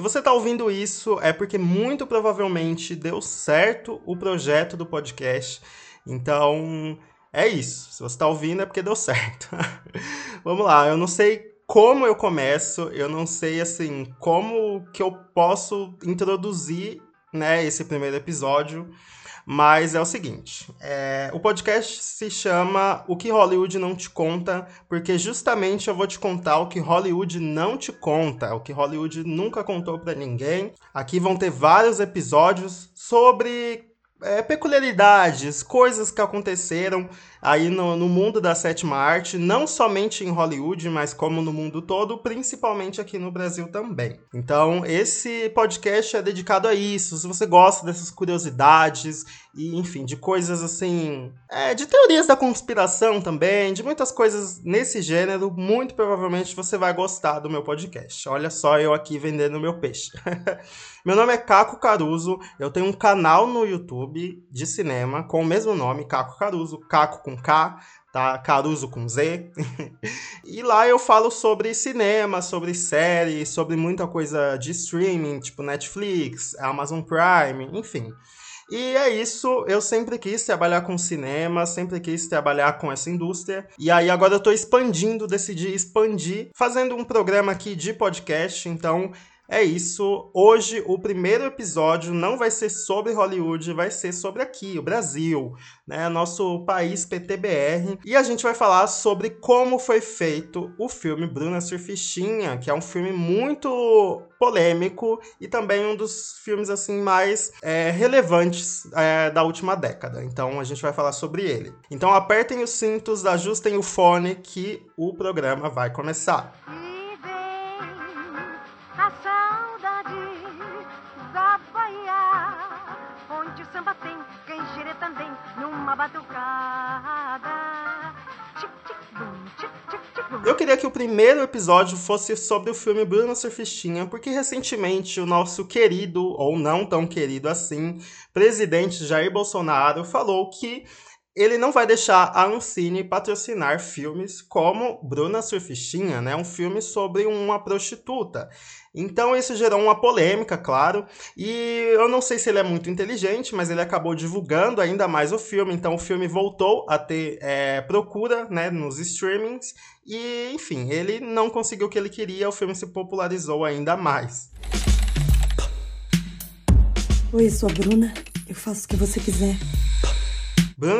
Se você está ouvindo isso, é porque muito provavelmente deu certo o projeto do podcast. Então, é isso. Se você está ouvindo, é porque deu certo. Vamos lá, eu não sei como eu começo, eu não sei assim como que eu posso introduzir né, esse primeiro episódio. Mas é o seguinte: é, o podcast se chama O que Hollywood Não Te Conta, porque justamente eu vou te contar o que Hollywood não te conta, o que Hollywood nunca contou para ninguém. Aqui vão ter vários episódios sobre é, peculiaridades, coisas que aconteceram aí no, no, mundo da sétima arte, não somente em Hollywood, mas como no mundo todo, principalmente aqui no Brasil também. Então, esse podcast é dedicado a isso. Se você gosta dessas curiosidades e, enfim, de coisas assim, é, de teorias da conspiração também, de muitas coisas nesse gênero, muito provavelmente você vai gostar do meu podcast. Olha só eu aqui vendendo meu peixe. meu nome é Caco Caruso, eu tenho um canal no YouTube de cinema com o mesmo nome, Caco Caruso, Caco com K, tá? Caruso com Z. e lá eu falo sobre cinema, sobre série, sobre muita coisa de streaming, tipo Netflix, Amazon Prime, enfim. E é isso, eu sempre quis trabalhar com cinema, sempre quis trabalhar com essa indústria. E aí agora eu tô expandindo, decidi expandir, fazendo um programa aqui de podcast, então é isso. Hoje o primeiro episódio não vai ser sobre Hollywood, vai ser sobre aqui, o Brasil, né? Nosso país PTBR. E a gente vai falar sobre como foi feito o filme Bruna Surfistinha, que é um filme muito polêmico e também um dos filmes assim mais é, relevantes é, da última década. Então a gente vai falar sobre ele. Então apertem os cintos, ajustem o fone que o programa vai começar. Eu queria que o primeiro episódio fosse sobre o filme Bruna Surfistinha, porque recentemente o nosso querido, ou não tão querido assim, presidente Jair Bolsonaro falou que ele não vai deixar a Ancine patrocinar filmes como Bruna Surfistinha, né? Um filme sobre uma prostituta. Então isso gerou uma polêmica, claro, e eu não sei se ele é muito inteligente, mas ele acabou divulgando ainda mais o filme, então o filme voltou a ter é, procura né, nos streamings, e enfim, ele não conseguiu o que ele queria, o filme se popularizou ainda mais. Oi, sou a Bruna, eu faço o que você quiser.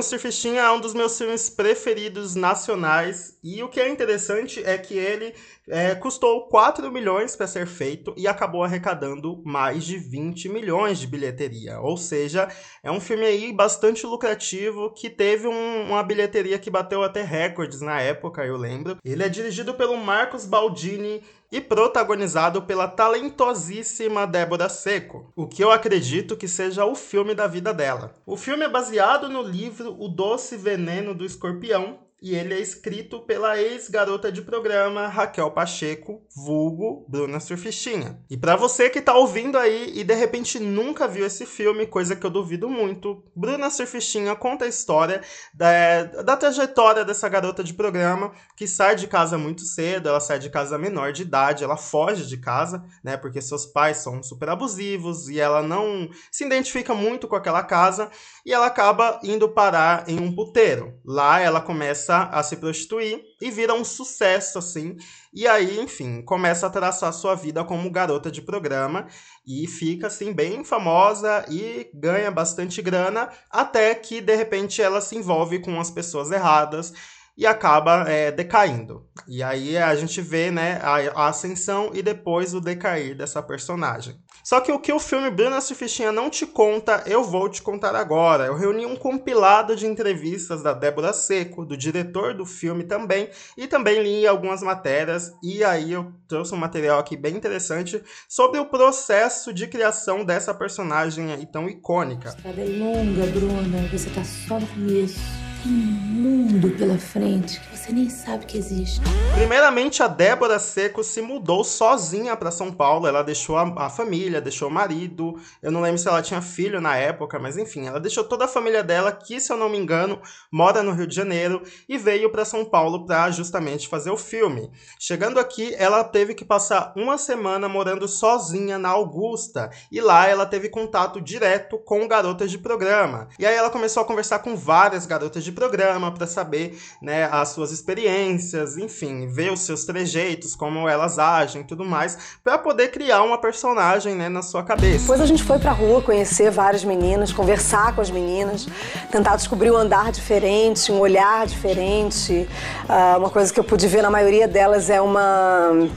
Surfistinha é um dos meus filmes preferidos nacionais e o que é interessante é que ele é, custou 4 milhões para ser feito e acabou arrecadando mais de 20 milhões de bilheteria. Ou seja, é um filme aí bastante lucrativo que teve um, uma bilheteria que bateu até recordes na época, eu lembro. Ele é dirigido pelo Marcos Baldini e protagonizado pela talentosíssima Débora Seco, o que eu acredito que seja o filme da vida dela. O filme é baseado no livro O Doce Veneno do Escorpião, e ele é escrito pela ex-garota de programa Raquel Pacheco, vulgo Bruna Surfistinha. E para você que tá ouvindo aí e de repente nunca viu esse filme, coisa que eu duvido muito, Bruna Surfistinha conta a história da, da trajetória dessa garota de programa que sai de casa muito cedo, ela sai de casa menor de idade, ela foge de casa, né, porque seus pais são super abusivos e ela não se identifica muito com aquela casa e ela acaba indo parar em um puteiro. Lá ela começa começa a se prostituir e vira um sucesso, assim. E aí, enfim, começa a traçar sua vida como garota de programa e fica, assim, bem famosa e ganha bastante grana, até que, de repente, ela se envolve com as pessoas erradas e acaba é, decaindo. E aí a gente vê né, a, a, ascensão e depois o decair dessa personagem. Só que o que o filme Bruna Surfistinha não te conta, eu vou te contar agora. Eu reuni um compilado de entrevistas da Débora Seco, do diretor do filme também, e também li algumas matérias, e aí eu trouxe um material aqui bem interessante sobre o processo de criação dessa personagem aí tão icônica. A estrada é longa, Bruna, você tá só no começo. Tem um mundo pela frente você nem sabe que existe. Primeiramente, a Débora Seco se mudou sozinha para São Paulo. Ela deixou a, a, família, deixou o marido. Eu não lembro se ela tinha filho na época, mas enfim, ela deixou toda a família dela, que, se eu não me engano, mora no Rio de Janeiro, e veio para São Paulo para justamente fazer o filme. Chegando aqui, ela teve que passar uma semana morando sozinha na Augusta. E lá ela teve contato direto com garotas de programa. E aí ela começou a conversar com várias garotas de programa para saber né, as suas experiências, enfim, ver os seus trejeitos, como elas agem tudo mais, para poder criar uma personagem né, na sua cabeça. Depois a gente foi pra rua conhecer várias meninas, conversar com as meninas, tentar descobrir um andar diferente, um olhar diferente. Uh, uma coisa que eu pude ver na maioria delas é uma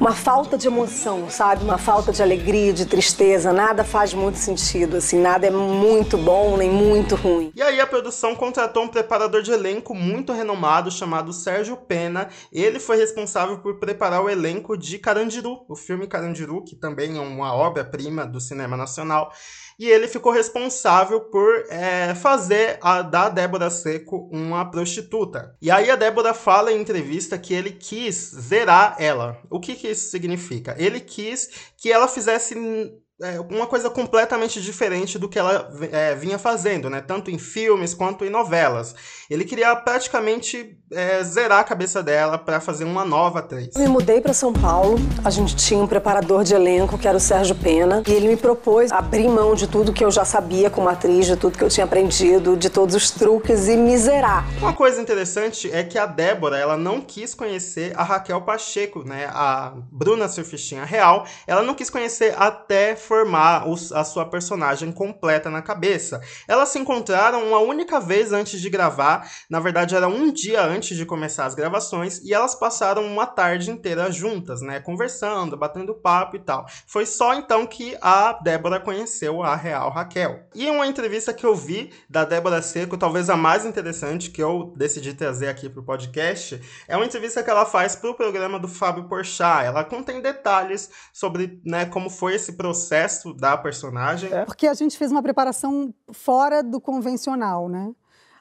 uma falta de emoção, sabe? Uma falta de alegria, de tristeza. Nada faz muito sentido, assim, nada é muito bom nem muito ruim. E aí a produção contratou um preparador de elenco muito renomado chamado Sérgio Pena. Ele foi responsável por preparar o elenco de Carandiru, o filme Carandiru, que também é uma obra-prima do cinema nacional e ele ficou responsável por é, fazer a, da Débora Seco uma prostituta. E aí a Débora fala em entrevista que ele quis zerar ela. O que, que isso significa? Ele quis que ela fizesse é, uma coisa completamente diferente do que ela é, vinha fazendo, né? Tanto em filmes quanto em novelas. Ele queria praticamente é, zerar a cabeça dela para fazer uma nova atriz. Eu me mudei para São Paulo. A gente tinha um preparador de elenco que era o Sérgio Pena e ele me propôs abrir mão de tudo que eu já sabia como atriz, de tudo que eu tinha aprendido, de todos os truques e me zerar. Uma coisa interessante é que a Débora ela não quis conhecer a Raquel Pacheco, né? A Bruna Surfistinha real. Ela não quis conhecer até formar os, a sua personagem completa na cabeça. Elas se encontraram uma única vez antes de gravar, na verdade era um dia antes de começar as gravações, e elas passaram uma tarde inteira juntas, né, conversando, batendo papo e tal. Foi só então que a Débora conheceu a real Raquel. E uma entrevista que eu vi da Débora Seco, talvez a mais interessante que eu decidi trazer aqui pro podcast, é uma entrevista que ela faz pro programa do Fábio Porchat. Ela contém detalhes sobre, né, como foi esse processo processo da personagem. É. Porque a gente fez uma preparação fora do convencional, né?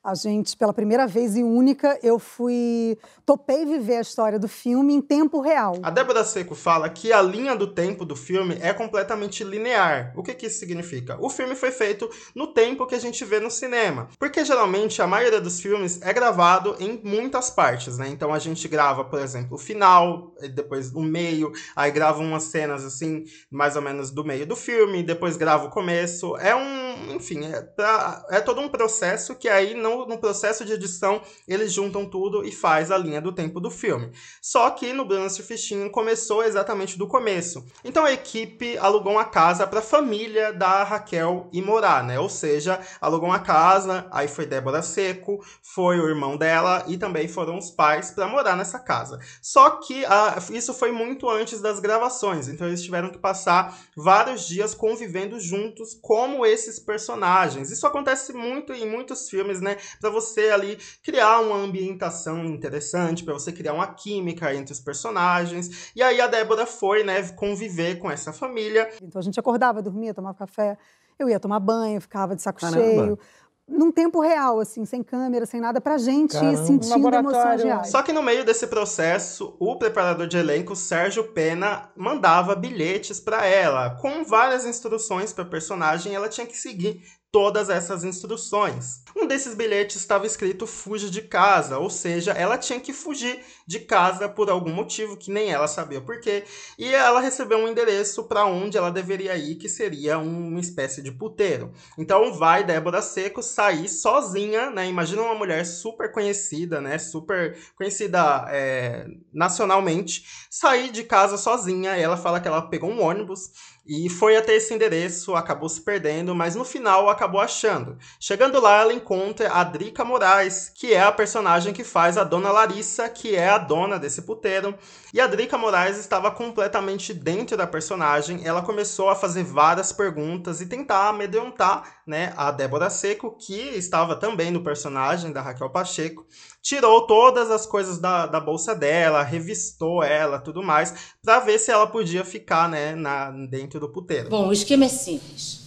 A gente, pela primeira vez e única, eu fui. topei viver a história do filme em tempo real. A Débora Seco fala que a linha do tempo do filme é completamente linear. O que, que isso significa? O filme foi feito no tempo que a gente vê no cinema. Porque geralmente a maioria dos filmes é gravado em muitas partes, né? Então a gente grava, por exemplo, o final, depois o meio, aí grava umas cenas assim, mais ou menos do meio do filme, depois grava o começo. É um. Enfim, é, pra, é todo um processo que aí não no processo de edição, eles juntam tudo e faz a linha do tempo do filme. Só que no Bruna Surfistinho começou exatamente do começo. Então a equipe alugou uma casa para a família da Raquel ir morar, né? Ou seja, alugou uma casa, aí foi Débora Seco, foi o irmão dela e também foram os pais para morar nessa casa. Só que a, isso foi muito antes das gravações, então eles tiveram que passar vários dias convivendo juntos como esses personagens. Isso acontece muito em muitos filmes, né? para você ali criar uma ambientação interessante, para você criar uma química entre os personagens. E aí a Débora foi, né, conviver com essa família. Então a gente acordava, dormia, tomava café, eu ia tomar banho, ficava de saco Caramba. cheio num tempo real, assim, sem câmera, sem nada, pra gente Caramba. ir sentindo emoções reais. Só que no meio desse processo, o preparador de elenco, Sérgio Pena, mandava bilhetes para ela, com várias instruções para personagem, ela tinha que seguir todas essas instruções. Um desses bilhetes estava escrito fuja de casa, ou seja, ela tinha que fugir de casa por algum motivo que nem ela sabia por quê, e ela recebeu um endereço para onde ela deveria ir, que seria uma espécie de puteiro. Então vai Débora Seco sair sozinha, né? Imagina uma mulher super conhecida, né? Super conhecida é, nacionalmente, sair de casa sozinha. ela fala que ela pegou um ônibus e foi até esse endereço, acabou se perdendo, mas no final acabou achando. Chegando lá, ela encontra a Drica Moraes, que é a personagem que faz a Dona Larissa, que é a dona desse puteiro. E a Drica Moraes estava completamente dentro da personagem. Ela começou a fazer várias perguntas e tentar amedrontar né, a Débora Seco, que estava também no personagem da Raquel Pacheco tirou todas as coisas da, da bolsa dela, revistou ela, tudo mais, para ver se ela podia ficar, né, na, dentro do puteiro. Bom, o esquema é simples.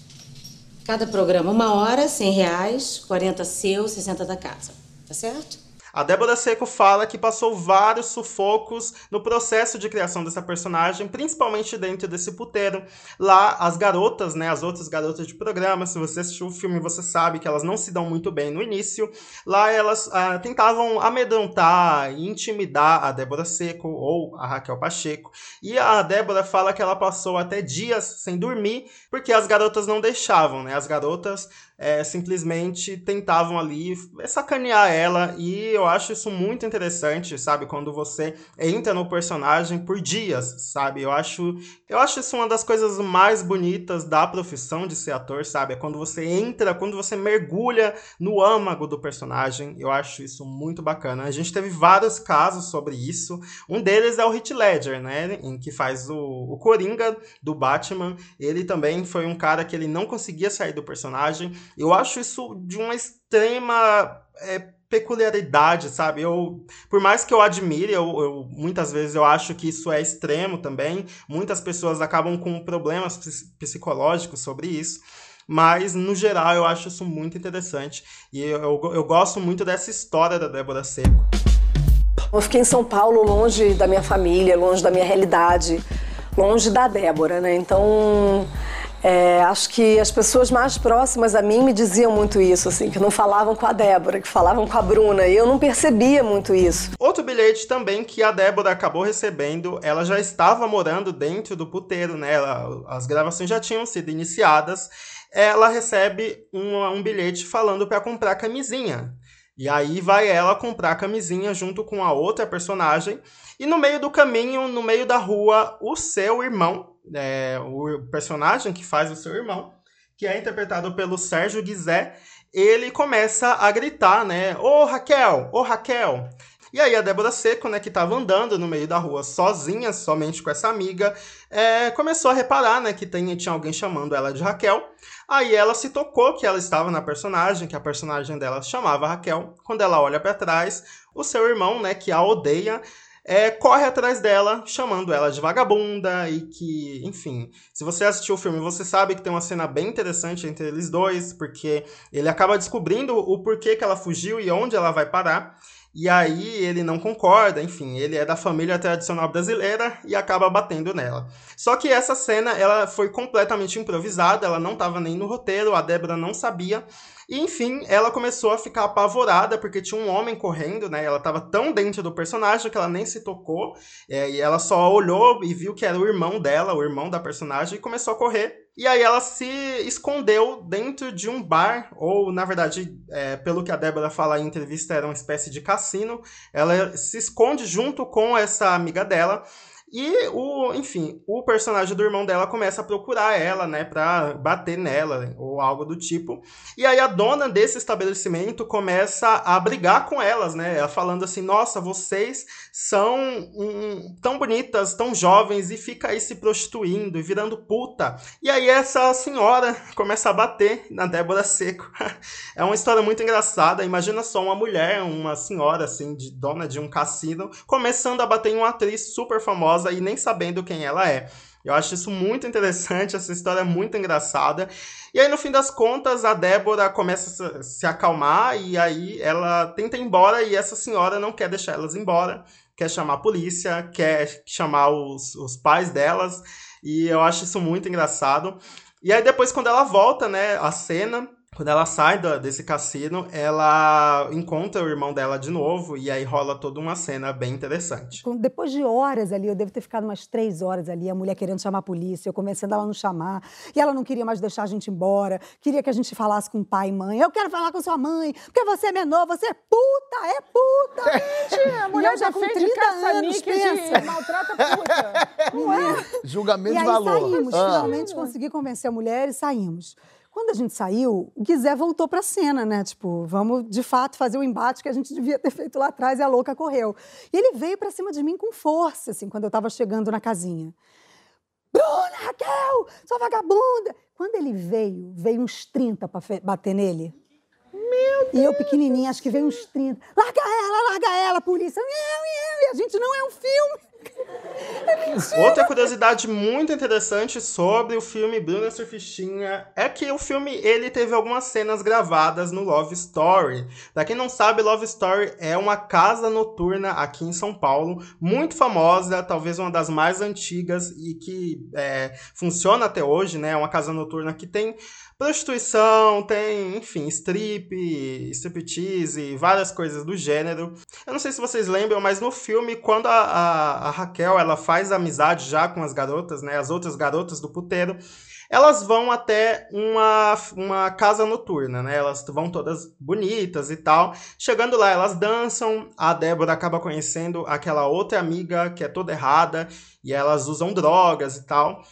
Cada programa uma hora, 100 reais, 40 seu, 60 da casa. Tá certo? A Débora Seco fala que passou vários sufocos no processo de criação dessa personagem, principalmente dentro desse puteiro. Lá, as garotas, né, as outras garotas de programa, se você assistiu o filme, você sabe que elas não se dão muito bem no início. Lá, elas ah, tentavam amedrontar e intimidar a Débora Seco ou a Raquel Pacheco. E a Débora fala que ela passou até dias sem dormir, porque as garotas não deixavam, né? As garotas é, simplesmente tentavam ali sacanear ela e eu acho isso muito interessante, sabe? Quando você entra no personagem por dias, sabe? Eu acho, eu acho isso uma das coisas mais bonitas da profissão de ser ator, sabe? É quando você entra, quando você mergulha no âmago do personagem. Eu acho isso muito bacana. A gente teve vários casos sobre isso. Um deles é o Heath Ledger, né? Em que faz o, o Coringa do Batman. Ele também foi um cara que ele não conseguia sair do personagem eu acho isso de uma extrema é, peculiaridade, sabe? Eu, por mais que eu admire, eu, eu, muitas vezes eu acho que isso é extremo também. Muitas pessoas acabam com problemas psicológicos sobre isso. Mas, no geral, eu acho isso muito interessante. E eu, eu, eu gosto muito dessa história da Débora Seco. Eu fiquei em São Paulo, longe da minha família, longe da minha realidade, longe da Débora, né? Então, é, acho que as pessoas mais próximas a mim me diziam muito isso, assim, que não falavam com a Débora, que falavam com a Bruna, e eu não percebia muito isso. Outro bilhete também que a Débora acabou recebendo, ela já estava morando dentro do puteiro, né? Ela, as gravações já tinham sido iniciadas. Ela recebe um, um bilhete falando para comprar camisinha. E aí vai ela comprar a camisinha junto com a outra personagem. E no meio do caminho, no meio da rua, o seu irmão, é, o personagem que faz o seu irmão, que é interpretado pelo Sérgio Guizé, ele começa a gritar, né? Ô Raquel, ô Raquel. E aí a Débora Seco, né, que estava andando no meio da rua sozinha, somente com essa amiga, é, começou a reparar, né, que tem, tinha alguém chamando ela de Raquel. Aí ela se tocou que ela estava na personagem, que a personagem dela chamava Raquel. Quando ela olha para trás, o seu irmão, né, que a odeia, é, corre atrás dela, chamando ela de vagabunda e que, enfim, se você assistiu o filme, você sabe que tem uma cena bem interessante entre eles dois, porque ele acaba descobrindo o porquê que ela fugiu e onde ela vai parar. E aí ele não concorda, enfim, ele é da família tradicional brasileira e acaba batendo nela. Só que essa cena, ela foi completamente improvisada, ela não estava nem no roteiro, a Débora não sabia. E enfim, ela começou a ficar apavorada porque tinha um homem correndo, né? Ela estava tão dentro do personagem que ela nem se tocou. É, e ela só olhou e viu que era o irmão dela, o irmão da personagem, e começou a correr. E aí ela se escondeu dentro de um bar, ou na verdade, é, pelo que a Débora fala em entrevista, era uma espécie de cassino. Ela se esconde junto com essa amiga dela. E o, enfim, o personagem do irmão dela começa a procurar ela, né, pra bater nela, ou algo do tipo. E aí a dona desse estabelecimento começa a brigar com elas, né, falando assim: nossa, vocês são um, tão bonitas, tão jovens, e fica aí se prostituindo e virando puta. E aí essa senhora começa a bater na Débora Seco. é uma história muito engraçada. Imagina só uma mulher, uma senhora, assim, de dona de um cassino, começando a bater em uma atriz super famosa e nem sabendo quem ela é. Eu acho isso muito interessante, essa história é muito engraçada. E aí, no fim das contas, a Débora começa a se acalmar e aí ela tenta ir embora e essa senhora não quer deixar elas embora, quer chamar a polícia, quer chamar os, os pais delas. E eu acho isso muito engraçado. E aí, depois, quando ela volta, né, a cena, quando ela sai do, desse cassino, ela encontra o irmão dela de novo e aí rola toda uma cena bem interessante. Depois de horas ali, eu devo ter ficado umas três horas ali, a mulher querendo chamar a polícia, eu convencendo ela a não chamar, e ela não queria mais deixar a gente embora, queria que a gente falasse com o pai e mãe. Eu quero falar com sua mãe, porque você é menor, você é puta, é puta. Gente, a mulher já com 30 anos, pensa. De maltrata puta. Não é? Julgamento e de valor. saímos, ah. finalmente consegui convencer a mulher e saímos. Quando a gente saiu, o Guizé voltou para a cena, né? Tipo, vamos de fato fazer o embate que a gente devia ter feito lá atrás e a louca correu. E ele veio para cima de mim com força, assim, quando eu estava chegando na casinha. Bruna, Raquel, sua vagabunda! Quando ele veio, veio uns 30 para bater nele. Meu Deus! E eu pequenininha, acho que veio uns 30. Larga ela, larga ela, polícia. E a gente não é um filme. Outra curiosidade muito interessante sobre o filme Bruna Surfistinha é que o filme ele teve algumas cenas gravadas no Love Story. Pra quem não sabe, Love Story é uma casa noturna aqui em São Paulo, muito famosa, talvez uma das mais antigas e que é, funciona até hoje, né? É uma casa noturna que tem prostituição, tem, enfim, strip, striptease, várias coisas do gênero. Eu não sei se vocês lembram, mas no filme, quando a, a, a Raquel ela faz amizade já com as garotas, né, as outras garotas do puteiro, elas vão até uma, uma casa noturna, né? Elas vão todas bonitas e tal. Chegando lá, elas dançam. A Débora acaba conhecendo aquela outra amiga que é toda errada e elas usam drogas e tal.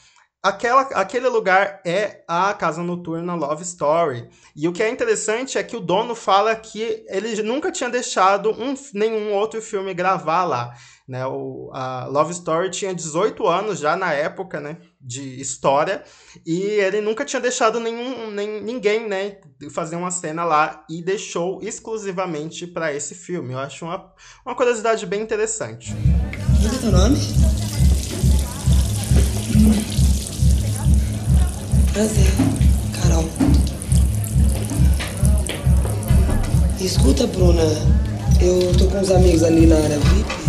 Aquela, aquele lugar é a casa noturna Love Story. E o que é interessante é que o dono fala que ele nunca tinha deixado um, nenhum outro filme gravar lá. Né? O, a Love Story tinha 18 anos já na época né, de história, e ele nunca tinha deixado nenhum, nem, ninguém né, fazer uma cena lá e deixou exclusivamente para esse filme. Eu acho uma, uma curiosidade bem interessante. Qual é teu nome? Prazer, Carol. Escuta, Bruna, eu tô com uns amigos ali na área VIP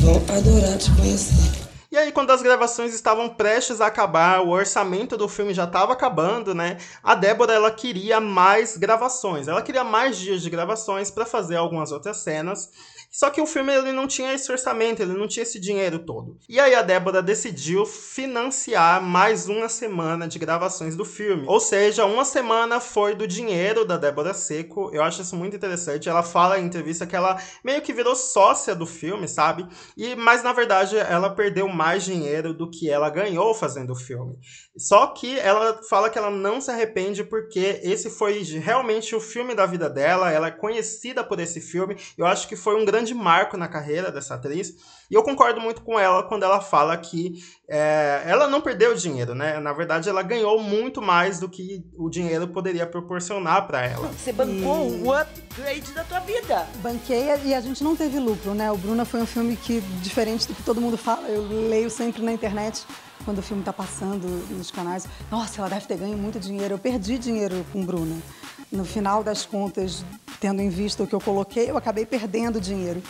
vão adorar te conhecer. E aí, quando as gravações estavam prestes a acabar, o orçamento do filme já estava acabando, né? A Débora ela queria mais gravações, ela queria mais dias de gravações para fazer algumas outras cenas. Só que o filme ele não tinha esse orçamento, ele não tinha esse dinheiro todo. E aí a Débora decidiu financiar mais uma semana de gravações do filme. Ou seja, uma semana foi do dinheiro da Débora Seco. Eu acho isso muito interessante. Ela fala em entrevista que ela meio que virou sócia do filme, sabe? E mas na verdade ela perdeu mais dinheiro do que ela ganhou fazendo o filme. Só que ela fala que ela não se arrepende porque esse foi realmente o filme da vida dela. Ela é conhecida por esse filme. Eu acho que foi um grande grande marco na carreira dessa atriz. E eu concordo muito com ela quando ela fala que é, ela não perdeu dinheiro, né? Na verdade, ela ganhou muito mais do que o dinheiro poderia proporcionar para ela. Você bancou e... o upgrade da tua vida. Banquei e a gente não teve lucro, né? O Bruna foi um filme que, diferente do que todo mundo fala, eu leio sempre na internet quando o filme está passando nos canais. Nossa, ela deve ter ganho muito dinheiro. Eu perdi dinheiro com Bruna. No final das contas, tendo em vista o que eu coloquei, eu acabei perdendo dinheiro.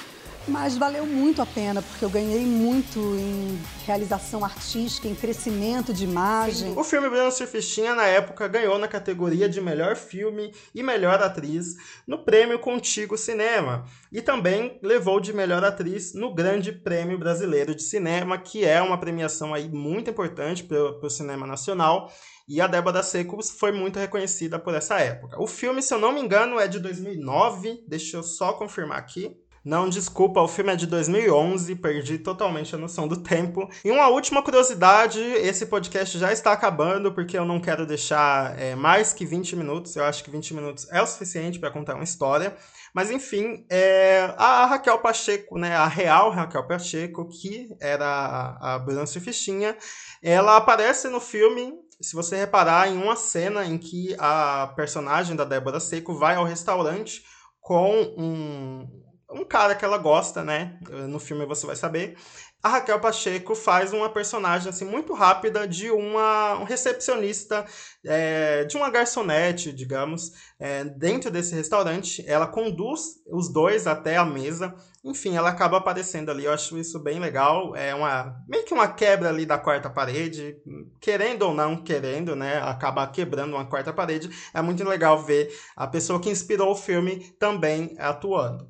Mas valeu muito a pena, porque eu ganhei muito em realização artística, em crescimento de imagem. O filme Bruna Surfistinha, na época, ganhou na categoria de melhor filme e melhor atriz no prêmio Contigo Cinema. E também levou de melhor atriz no Grande Prêmio Brasileiro de Cinema, que é uma premiação aí muito importante para o cinema nacional. E a Débora Seco foi muito reconhecida por essa época. O filme, se eu não me engano, é de 2009. Deixa eu só confirmar aqui. Não, desculpa, o filme é de 2011, perdi totalmente a noção do tempo. E uma última curiosidade: esse podcast já está acabando, porque eu não quero deixar é, mais que 20 minutos. Eu acho que 20 minutos é o suficiente para contar uma história. Mas enfim, é, a Raquel Pacheco, né, a real Raquel Pacheco, que era a, a Bruna Surfistinha, ela aparece no filme se você reparar em uma cena em que a personagem da Débora Seco vai ao restaurante com um, um cara que ela gosta, né? No filme você vai saber. A Raquel Pacheco faz uma personagem assim muito rápida de uma um recepcionista, é, de uma garçonete, digamos, é, dentro desse restaurante. Ela conduz os dois até a mesa. Enfim, ela acaba aparecendo ali. Eu acho isso bem legal. É uma meio que uma quebra ali da quarta parede, querendo ou não querendo, né? Acaba quebrando uma quarta parede. É muito legal ver a pessoa que inspirou o filme também atuando.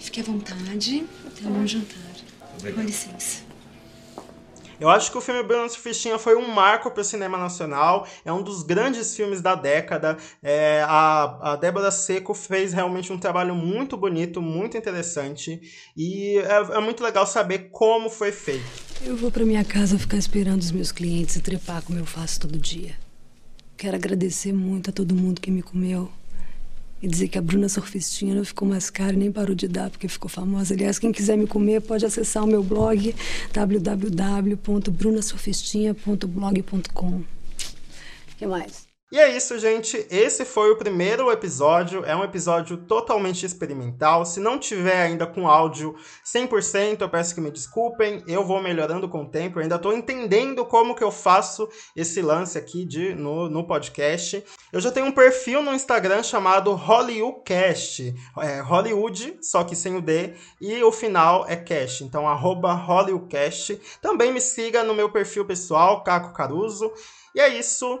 Fique à vontade, tem um bom jantar. Com licença. Eu acho que o filme Bruno Fichinha foi um marco para o cinema nacional, é um dos grandes filmes da década. É, a, a Débora Seco fez realmente um trabalho muito bonito, muito interessante, e é, é muito legal saber como foi feito. Eu vou para minha casa ficar esperando os meus clientes e trepar como eu faço todo dia. Quero agradecer muito a todo mundo que me comeu e dizer que a Bruna Surfistinha não ficou mais cara nem parou de dar porque ficou famosa. Aliás, quem quiser me comer pode acessar o meu blog www.brunasurfistinha.blog.com. O que mais? E é isso, gente. Esse foi o primeiro episódio. É um episódio totalmente experimental. Se não tiver ainda com áudio 100%, eu peço que me desculpem. Eu vou melhorando com o tempo. Eu ainda estou entendendo como que eu faço esse lance aqui de, no, no podcast. Eu já tenho um perfil no Instagram chamado HollywoodCast. É Hollywood, só que sem o D. E o final é cast. Então, arroba HollywoodCast. Também me siga no meu perfil pessoal, Caco Caruso. E é isso.